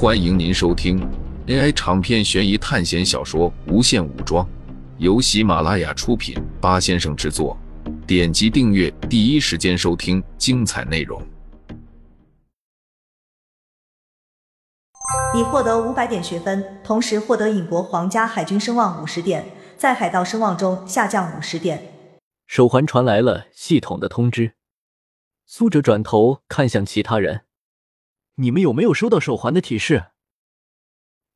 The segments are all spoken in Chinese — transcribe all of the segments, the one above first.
欢迎您收听 AI 长篇悬疑探险小说《无限武装》，由喜马拉雅出品，八先生制作。点击订阅，第一时间收听精彩内容。你获得五百点学分，同时获得影国皇家海军声望五十点，在海盗声望中下降五十点。手环传来了系统的通知。苏哲转头看向其他人：“你们有没有收到手环的提示？”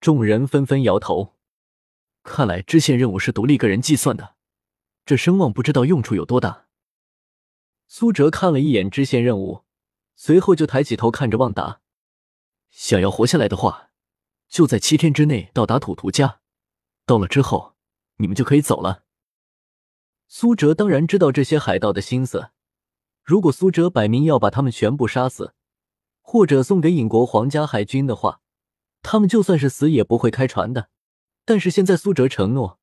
众人纷纷摇头。看来支线任务是独立个人计算的，这声望不知道用处有多大。苏哲看了一眼支线任务，随后就抬起头看着旺达：“想要活下来的话，就在七天之内到达土图家。到了之后，你们就可以走了。”苏哲当然知道这些海盗的心思。如果苏哲摆明要把他们全部杀死，或者送给尹国皇家海军的话，他们就算是死也不会开船的。但是现在苏哲承诺，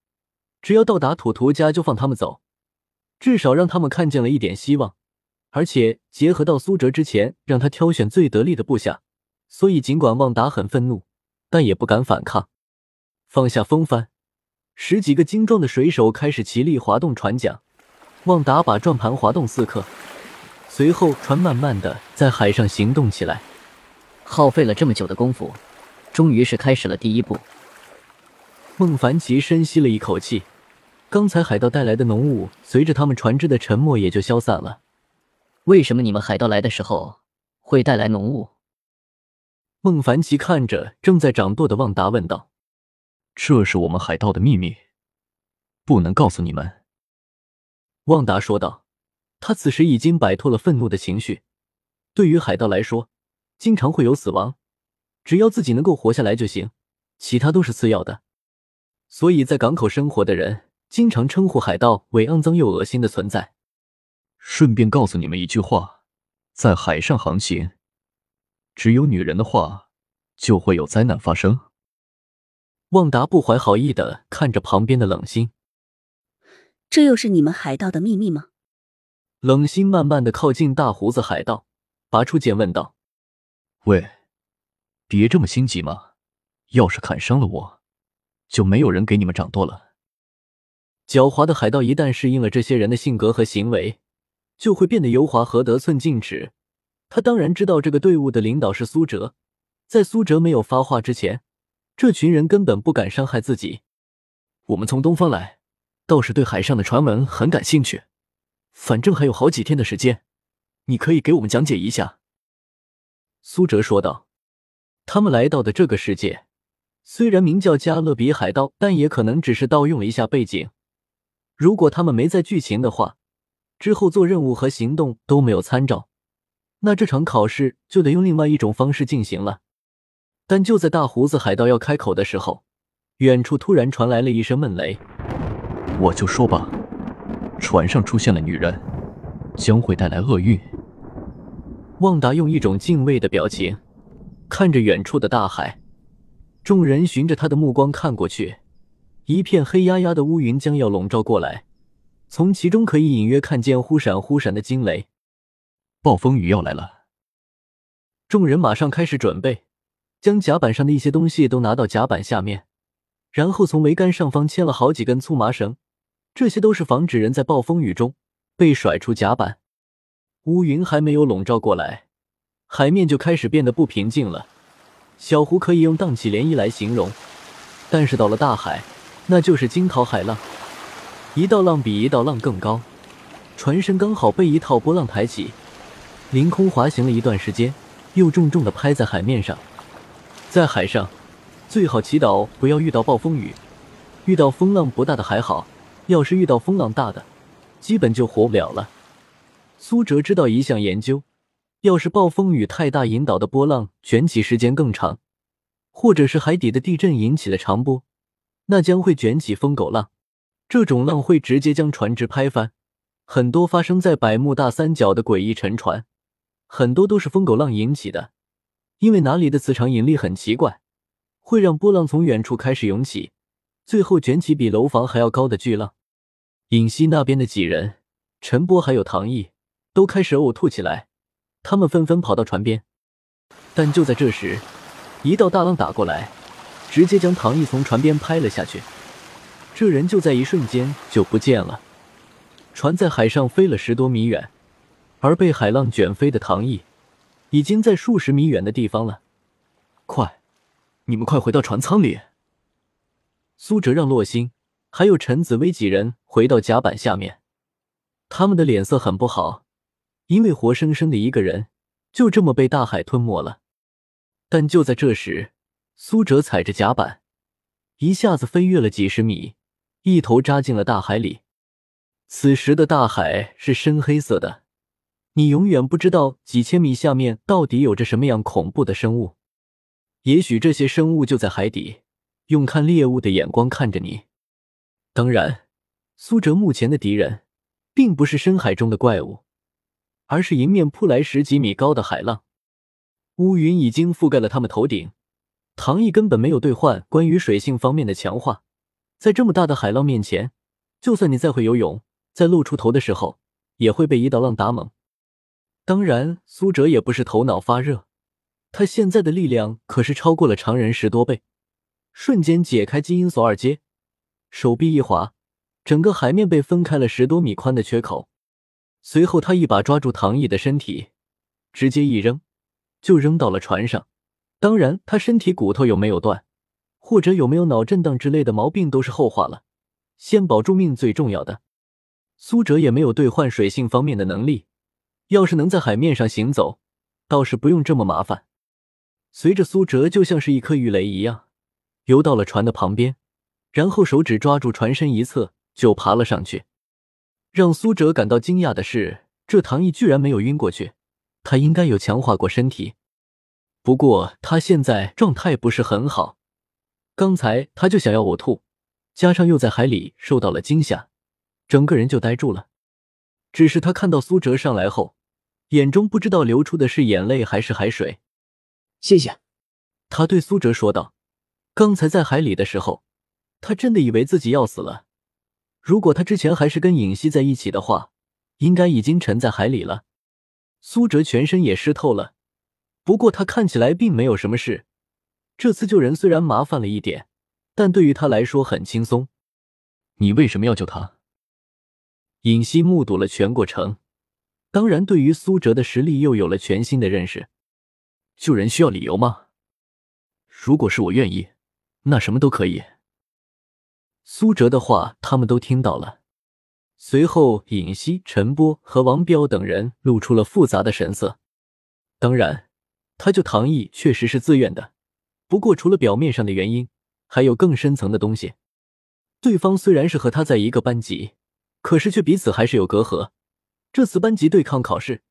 只要到达土图家就放他们走，至少让他们看见了一点希望。而且结合到苏哲之前让他挑选最得力的部下，所以尽管旺达很愤怒，但也不敢反抗。放下风帆，十几个精壮的水手开始齐力滑动船桨。旺达把转盘滑动四刻。随后，船慢慢的在海上行动起来。耗费了这么久的功夫，终于是开始了第一步。孟凡奇深吸了一口气，刚才海盗带来的浓雾，随着他们船只的沉没也就消散了。为什么你们海盗来的时候会带来浓雾？孟凡奇看着正在掌舵的旺达问道：“这是我们海盗的秘密，不能告诉你们。”旺达说道。他此时已经摆脱了愤怒的情绪。对于海盗来说，经常会有死亡，只要自己能够活下来就行，其他都是次要的。所以在港口生活的人经常称呼海盗为肮脏又恶心的存在。顺便告诉你们一句话：在海上航行，只有女人的话，就会有灾难发生。旺达不怀好意的看着旁边的冷心，这又是你们海盗的秘密吗？冷心慢慢的靠近大胡子海盗，拔出剑问道：“喂，别这么心急嘛！要是砍伤了我，就没有人给你们掌舵了。”狡猾的海盗一旦适应了这些人的性格和行为，就会变得油滑和得寸进尺。他当然知道这个队伍的领导是苏哲，在苏哲没有发话之前，这群人根本不敢伤害自己。我们从东方来，倒是对海上的传闻很感兴趣。反正还有好几天的时间，你可以给我们讲解一下。”苏哲说道。他们来到的这个世界，虽然名叫加勒比海盗，但也可能只是盗用了一下背景。如果他们没在剧情的话，之后做任务和行动都没有参照，那这场考试就得用另外一种方式进行了。但就在大胡子海盗要开口的时候，远处突然传来了一声闷雷：“我就说吧。”船上出现了女人，将会带来厄运。旺达用一种敬畏的表情看着远处的大海，众人循着他的目光看过去，一片黑压压的乌云将要笼罩过来，从其中可以隐约看见忽闪忽闪的惊雷。暴风雨要来了！众人马上开始准备，将甲板上的一些东西都拿到甲板下面，然后从桅杆上方牵了好几根粗麻绳。这些都是防止人在暴风雨中被甩出甲板。乌云还没有笼罩过来，海面就开始变得不平静了。小湖可以用荡起涟漪来形容，但是到了大海，那就是惊涛骇浪，一道浪比一道浪更高。船身刚好被一套波浪抬起，凌空滑行了一段时间，又重重的拍在海面上。在海上，最好祈祷不要遇到暴风雨，遇到风浪不大的还好。要是遇到风浪大的，基本就活不了了。苏哲知道一项研究，要是暴风雨太大引导的波浪卷起时间更长，或者是海底的地震引起的长波，那将会卷起疯狗浪。这种浪会直接将船只拍翻。很多发生在百慕大三角的诡异沉船，很多都是疯狗浪引起的。因为哪里的磁场引力很奇怪，会让波浪从远处开始涌起，最后卷起比楼房还要高的巨浪。尹西那边的几人，陈波还有唐毅都开始呕吐起来，他们纷纷跑到船边。但就在这时，一道大浪打过来，直接将唐毅从船边拍了下去。这人就在一瞬间就不见了。船在海上飞了十多米远，而被海浪卷飞的唐毅，已经在数十米远的地方了。快，你们快回到船舱里！苏哲让洛星还有陈紫薇几人回到甲板下面，他们的脸色很不好，因为活生生的一个人就这么被大海吞没了。但就在这时，苏哲踩着甲板，一下子飞跃了几十米，一头扎进了大海里。此时的大海是深黑色的，你永远不知道几千米下面到底有着什么样恐怖的生物。也许这些生物就在海底，用看猎物的眼光看着你。当然，苏哲目前的敌人并不是深海中的怪物，而是迎面扑来十几米高的海浪。乌云已经覆盖了他们头顶，唐毅根本没有兑换关于水性方面的强化，在这么大的海浪面前，就算你再会游泳。在露出头的时候，也会被一道浪打懵。当然，苏哲也不是头脑发热，他现在的力量可是超过了常人十多倍。瞬间解开基因锁二阶，手臂一滑，整个海面被分开了十多米宽的缺口。随后，他一把抓住唐毅的身体，直接一扔，就扔到了船上。当然，他身体骨头有没有断，或者有没有脑震荡之类的毛病都是后话了，先保住命最重要的。苏哲也没有兑换水性方面的能力，要是能在海面上行走，倒是不用这么麻烦。随着苏哲就像是一颗鱼雷一样，游到了船的旁边，然后手指抓住船身一侧就爬了上去。让苏哲感到惊讶的是，这唐毅居然没有晕过去，他应该有强化过身体。不过他现在状态不是很好，刚才他就想要呕吐，加上又在海里受到了惊吓。整个人就呆住了，只是他看到苏哲上来后，眼中不知道流出的是眼泪还是海水。谢谢，他对苏哲说道：“刚才在海里的时候，他真的以为自己要死了。如果他之前还是跟尹熙在一起的话，应该已经沉在海里了。”苏哲全身也湿透了，不过他看起来并没有什么事。这次救人虽然麻烦了一点，但对于他来说很轻松。你为什么要救他？尹熙目睹了全过程，当然对于苏哲的实力又有了全新的认识。救人需要理由吗？如果是我愿意，那什么都可以。苏哲的话他们都听到了。随后，尹熙、陈波和王彪等人露出了复杂的神色。当然，他救唐毅确实是自愿的，不过除了表面上的原因，还有更深层的东西。对方虽然是和他在一个班级。可是却彼此还是有隔阂。这次班级对抗考试，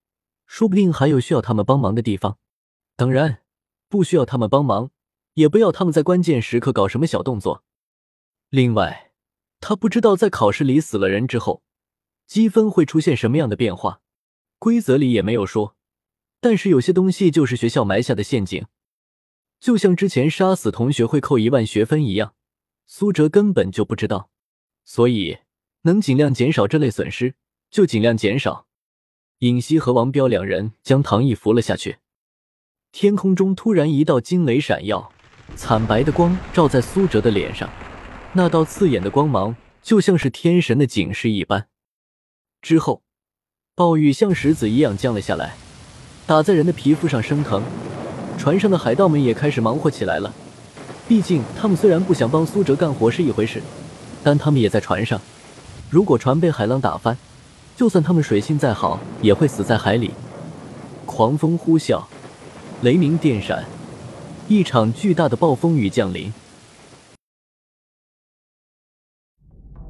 说不定还有需要他们帮忙的地方。当然，不需要他们帮忙，也不要他们在关键时刻搞什么小动作。另外，他不知道在考试里死了人之后，积分会出现什么样的变化，规则里也没有说。但是有些东西就是学校埋下的陷阱，就像之前杀死同学会扣一万学分一样，苏哲根本就不知道，所以。能尽量减少这类损失，就尽量减少。尹熙和王彪两人将唐毅扶了下去。天空中突然一道惊雷闪耀，惨白的光照在苏哲的脸上，那道刺眼的光芒就像是天神的警示一般。之后，暴雨像石子一样降了下来，打在人的皮肤上生疼。船上的海盗们也开始忙活起来了。毕竟他们虽然不想帮苏哲干活是一回事，但他们也在船上。如果船被海浪打翻，就算他们水性再好，也会死在海里。狂风呼啸，雷鸣电闪，一场巨大的暴风雨降临。